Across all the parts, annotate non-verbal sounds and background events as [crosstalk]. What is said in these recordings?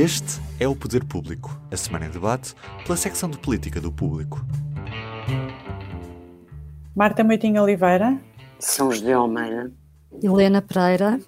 Este é o Poder Público, a semana em debate pela secção de política do público. Marta Moitinho Oliveira. São José Almeida. Helena Pereira.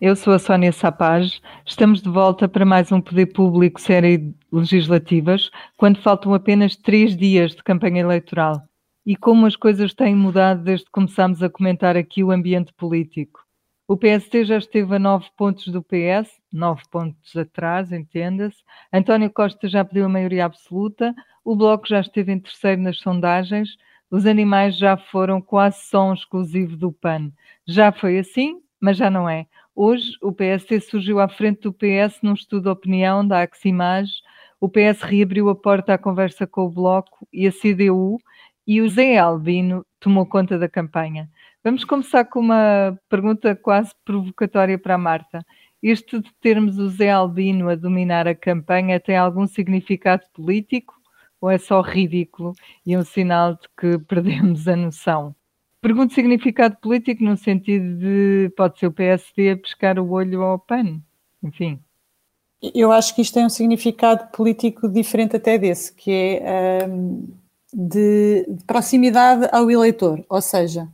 Eu sou a Sónia Sapaz. Estamos de volta para mais um Poder Público série legislativas, quando faltam apenas três dias de campanha eleitoral. E como as coisas têm mudado desde que começámos a comentar aqui o ambiente político. O PST já esteve a nove pontos do PS, nove pontos atrás, entenda-se. António Costa já pediu a maioria absoluta. O Bloco já esteve em terceiro nas sondagens. Os animais já foram quase só um exclusivo do PAN. Já foi assim, mas já não é. Hoje, o PST surgiu à frente do PS num estudo de opinião da Aximage. O PS reabriu a porta à conversa com o Bloco e a CDU e o Zé Albino tomou conta da campanha. Vamos começar com uma pergunta quase provocatória para a Marta. Isto de termos o Zé Albino a dominar a campanha tem algum significado político ou é só ridículo e um sinal de que [laughs] perdemos a noção? Pergunto significado político no sentido de pode ser o PSD a pescar o olho ao PAN, enfim. Eu acho que isto tem um significado político diferente até desse, que é de, de, proximidade ao eleitor, ou seja,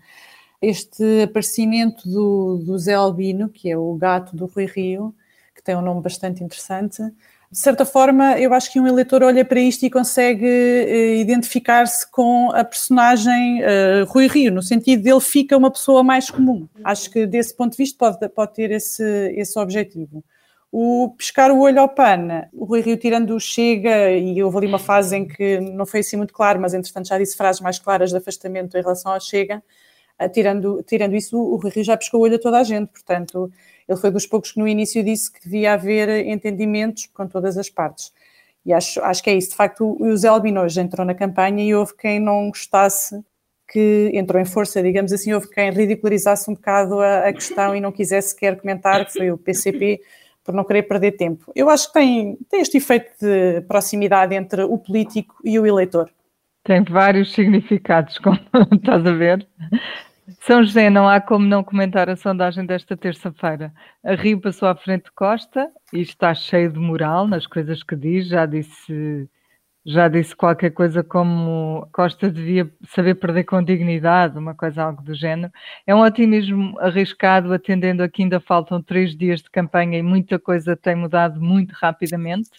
este aparecimento do, do Zé Albino, que é o gato do Rui Rio, que tem um nome bastante interessante, de certa forma, eu acho que um eleitor olha para isto e consegue uh, identificar-se com a personagem uh, Rui Rio, no sentido de ele fica uma pessoa mais comum. Acho que desse ponto de vista pode, pode ter esse, esse objetivo. O pescar o olho ao PAN, o Rui Rio tirando o Chega, e houve ali uma fase em que não foi assim muito claro, mas entretanto já disse frases mais claras de afastamento em relação ao Chega, tirando, tirando isso, o Rui já pescou o olho a toda a gente, portanto ele foi dos poucos que no início disse que devia haver entendimentos com todas as partes. E acho, acho que é isso. De facto, o José Albino hoje entrou na campanha e houve quem não gostasse que entrou em força, digamos assim, houve quem ridicularizasse um bocado a, a questão e não quisesse sequer comentar, que foi o PCP, por não querer perder tempo. Eu acho que tem, tem este efeito de proximidade entre o político e o eleitor. Tem vários significados, como [laughs] estás a ver. São José, não há como não comentar a sondagem desta terça-feira. A Rio passou à frente de Costa e está cheio de moral nas coisas que diz. Já disse, já disse qualquer coisa como Costa devia saber perder com dignidade, uma coisa algo do género. É um otimismo arriscado, atendendo a que ainda faltam três dias de campanha e muita coisa tem mudado muito rapidamente.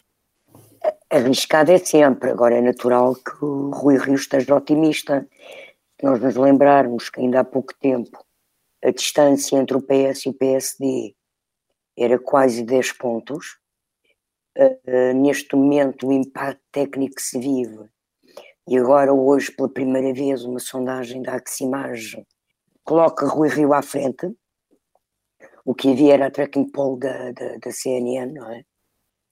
Arriscado é sempre, agora é natural que o Rui Rio esteja otimista nós nos lembrarmos que ainda há pouco tempo a distância entre o PS e o PSD era quase 10 pontos, uh, neste momento o impacto técnico que se vive, e agora hoje pela primeira vez uma sondagem da Aximage coloca Rui Rio à frente, o que havia era a tracking poll da, da, da CNN, não é?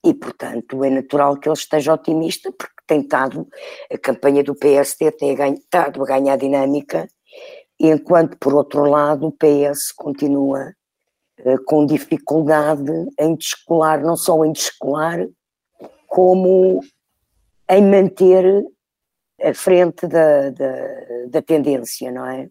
E, portanto, é natural que ele esteja otimista, porque tem estado, a campanha do PSD tem estado a ganhar dinâmica, enquanto, por outro lado, o PS continua uh, com dificuldade em descolar, não só em descolar, como em manter a frente da, da, da tendência, não é?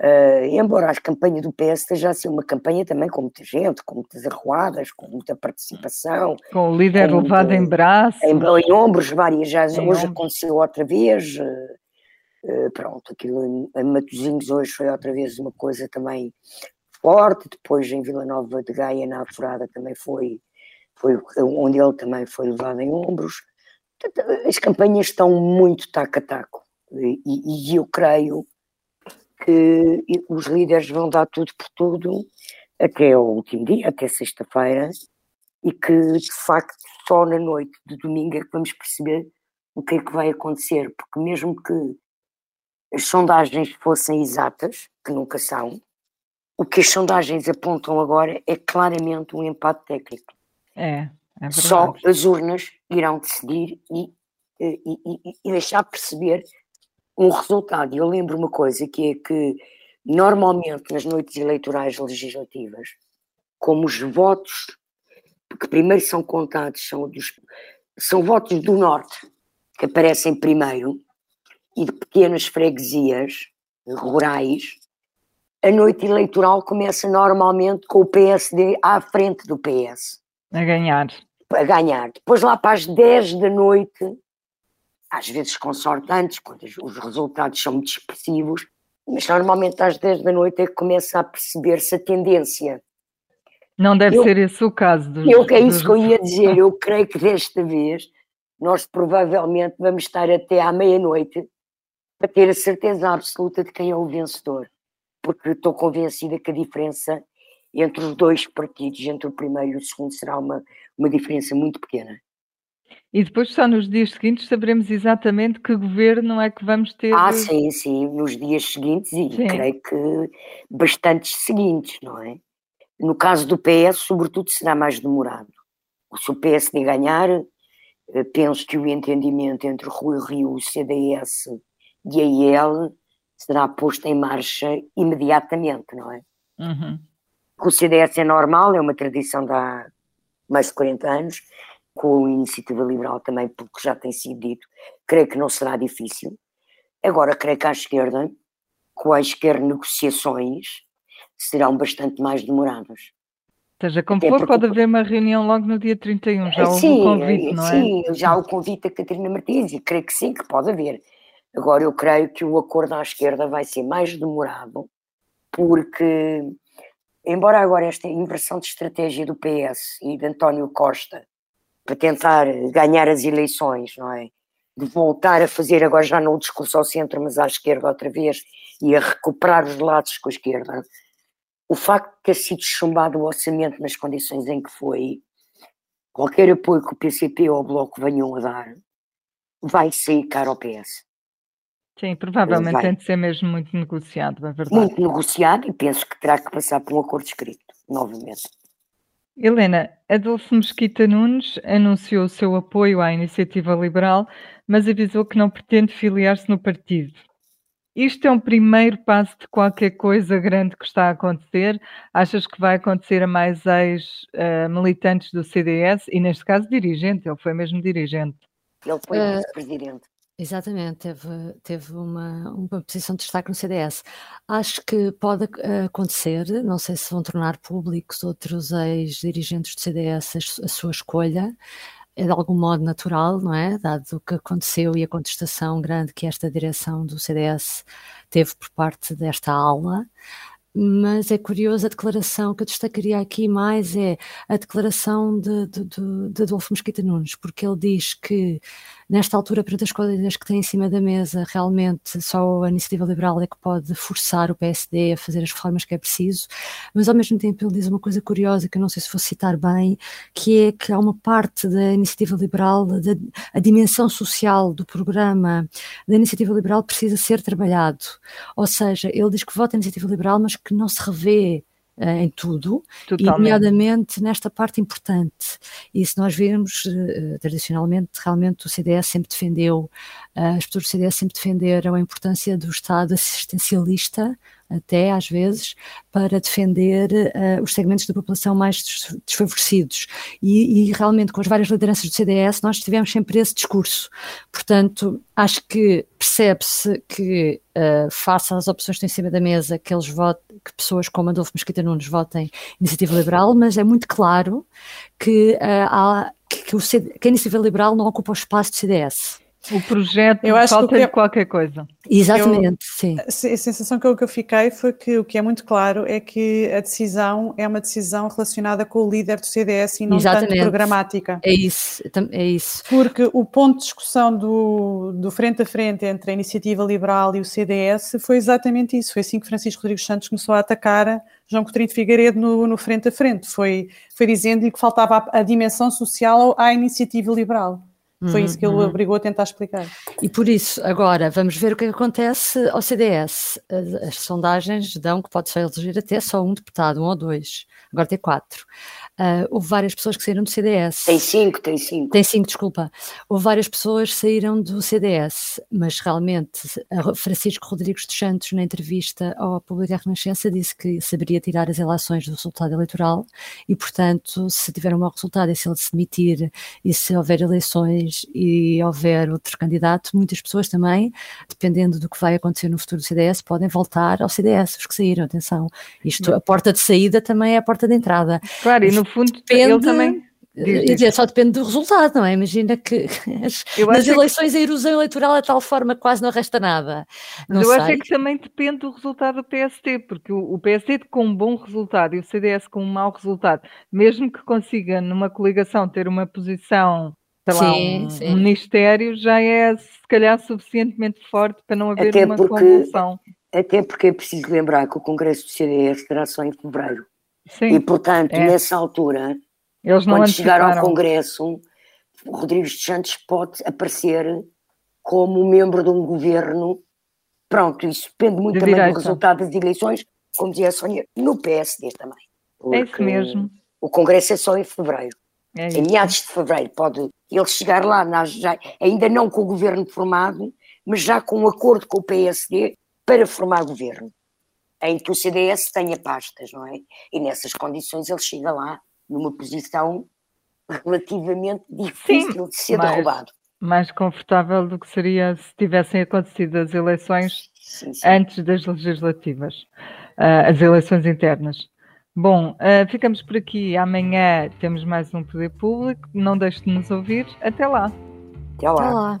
Uh, embora a campanha do PS esteja a ser uma campanha também com muita gente, com muitas arruadas, com muita participação. Com o líder com levado em braços. Em, em ombros, várias já, hoje ombros. aconteceu outra vez. Uh, uh, pronto, aquilo em, em Matosinhos hoje foi outra vez uma coisa também forte, depois em Vila Nova de Gaia, na Afurada, também foi, foi onde ele também foi levado em ombros. As campanhas estão muito taco a taco, e, e eu creio que os líderes vão dar tudo por tudo até o último dia, até sexta-feira, e que de facto só na noite de domingo é que vamos perceber o que é que vai acontecer, porque mesmo que as sondagens fossem exatas, que nunca são, o que as sondagens apontam agora é claramente um empate técnico. É, É Só as urnas irão decidir e, e, e, e deixar perceber um resultado. Eu lembro uma coisa que é que normalmente nas noites eleitorais legislativas, como os votos que primeiro são contados são, dos, são votos do Norte, que aparecem primeiro, e de pequenas freguesias rurais, a noite eleitoral começa normalmente com o PSD à frente do PS. A ganhar. A ganhar. Depois lá para as 10 da noite, às vezes com sorte antes, quando os resultados são muito expressivos, mas normalmente às 10 da noite é que começa a perceber-se a tendência. Não deve eu, ser esse o caso. Dos, eu, é isso que eu ia dizer. Eu creio que desta vez nós provavelmente vamos estar até à meia-noite para ter a certeza absoluta de quem é o vencedor. Porque estou convencida que a diferença entre os dois partidos, entre o primeiro e o segundo, será uma, uma diferença muito pequena. E depois, só nos dias seguintes, saberemos exatamente que governo é que vamos ter. Ah, sim, sim, nos dias seguintes e sim. creio que bastantes seguintes, não é? No caso do PS, sobretudo, será mais demorado. Se o PSD ganhar, eh, penso que o entendimento entre o Rui Rio, o CDS e a IEL será posto em marcha imediatamente, não é? Uhum. O CDS é normal, é uma tradição de há mais de 40 anos, com a Iniciativa Liberal também, porque já tem sido dito, creio que não será difícil. Agora, creio que à esquerda, quaisquer negociações serão bastante mais demoradas. Seja como for, pode haver uma reunião logo no dia 31, já houve sim, o convite, não é? Sim, já o convite a Catarina Martins, e creio que sim, que pode haver. Agora, eu creio que o acordo à esquerda vai ser mais demorado, porque, embora agora esta inversão de estratégia do PS e de António Costa para tentar ganhar as eleições, não é? De voltar a fazer, agora já não o discurso ao centro, mas à esquerda outra vez, e a recuperar os lados com a esquerda. O facto de ter sido chumbado o orçamento nas condições em que foi, qualquer apoio que o PCP ou o Bloco venham a dar, vai sair caro ao PS. Sim, provavelmente vai. tem de ser mesmo muito negociado, é verdade. Muito negociado e penso que terá que passar por um acordo escrito, novamente. Helena, Adolfo Mesquita Nunes anunciou o seu apoio à iniciativa liberal, mas avisou que não pretende filiar-se no partido. Isto é um primeiro passo de qualquer coisa grande que está a acontecer? Achas que vai acontecer a mais ex-militantes do CDS e, neste caso, dirigente? Ele foi mesmo dirigente. Ele foi uh, vice-presidente. Exatamente, teve, teve uma, uma posição de destaque no CDS. Acho que pode acontecer, não sei se vão tornar públicos outros ex-dirigentes do CDS a, a sua escolha, é de algum modo natural, não é? Dado o que aconteceu e a contestação grande que esta direção do CDS teve por parte desta ala mas é curiosa a declaração que eu destacaria aqui mais é a declaração de, de, de, Adolfo Mesquita Nunes, porque ele diz que nesta altura, perante as coisas que tem em cima da mesa, realmente só a iniciativa liberal é que pode forçar o PSD a fazer as reformas que é preciso, mas ao mesmo tempo ele diz uma coisa curiosa que eu não sei se vou citar bem, que é que há uma parte da iniciativa liberal, da, a dimensão social do programa da iniciativa liberal precisa ser trabalhado. Ou seja, ele diz que vota a iniciativa liberal, mas que não se revê eh, em tudo, Totalmente. e nomeadamente nesta parte importante. E se nós virmos, uh, tradicionalmente, realmente o CDS sempre defendeu, as pessoas do CDS sempre defenderam a importância do Estado assistencialista, até às vezes, para defender uh, os segmentos da população mais desfavorecidos. E, e, realmente, com as várias lideranças do CDS, nós tivemos sempre esse discurso. Portanto, acho que percebe-se que, uh, face às opções que estão em cima da mesa, que, eles votem, que pessoas como Adolfo Mesquita Nunes votem Iniciativa Liberal, mas é muito claro que, uh, há, que, o CD, que a Iniciativa Liberal não ocupa o espaço do CDS. O projeto eu acho falta que é... qualquer coisa. Exatamente, eu, sim. A sensação que eu, que eu fiquei foi que o que é muito claro é que a decisão é uma decisão relacionada com o líder do CDS e não Exatamente. tanto programática. É isso, é isso. Porque o ponto de discussão do, do frente a frente entre a Iniciativa Liberal e o CDS foi exatamente isso. Foi assim que Francisco Rodrigues Santos começou a atacar João Coutinho de Figueiredo no, no frente a frente. Foi, foi dizendo-lhe que faltava a, a dimensão social à Iniciativa Liberal. Foi isso que ele uhum. obrigou a tentar explicar. E por isso, agora, vamos ver o que acontece ao CDS. As, as sondagens dão que pode só eleger até só um deputado, um ou dois. Agora tem quatro. Uh, houve várias pessoas que saíram do CDS. Tem cinco, tem cinco. Tem cinco, desculpa. Houve várias pessoas que saíram do CDS, mas realmente Francisco Rodrigues dos Santos, na entrevista ao Público da Renascença, disse que saberia tirar as eleições do resultado eleitoral e, portanto, se tiver um mau resultado e se ele se demitir e se houver eleições e houver outro candidato, muitas pessoas também, dependendo do que vai acontecer no futuro do CDS, podem voltar ao CDS, os que saíram, atenção. Isto, a porta de saída também é a porta de entrada. Claro, e no fundo depende, ele também. Diz, diz. Só depende do resultado, não é? Imagina que as, nas eleições que... a erosão eleitoral é de tal forma que quase não resta nada. Não eu sei. acho é que também depende do resultado do PST, porque o, o PST com um bom resultado e o CDS com um mau resultado, mesmo que consiga numa coligação ter uma posição, sei lá, sim, um, sim. um, ministério, já é se calhar suficientemente forte para não haver até uma porque, convulsão. Até porque é preciso lembrar que o Congresso do CDS será só em fevereiro. Sim, e, portanto, é. nessa altura, quando chegar ao Congresso, Rodrigues de Santos pode aparecer como membro de um governo. Pronto, isso depende muito de também direita. do resultado das eleições, como dizia a Sónia, no PSD também. É isso mesmo. O Congresso é só em fevereiro. É em meados de fevereiro pode ele chegar lá, já, ainda não com o governo formado, mas já com um acordo com o PSD para formar governo em que o CDS tenha pastas, não é? E nessas condições ele chega lá numa posição relativamente difícil Sim, de ser mais, derrubado. Mais confortável do que seria se tivessem acontecido as eleições sim, sim. antes das legislativas, uh, as eleições internas. Bom, uh, ficamos por aqui. Amanhã temos mais um Poder Público. Não deixe de nos ouvir. Até lá. Até lá. Até lá.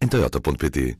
em toyota.pt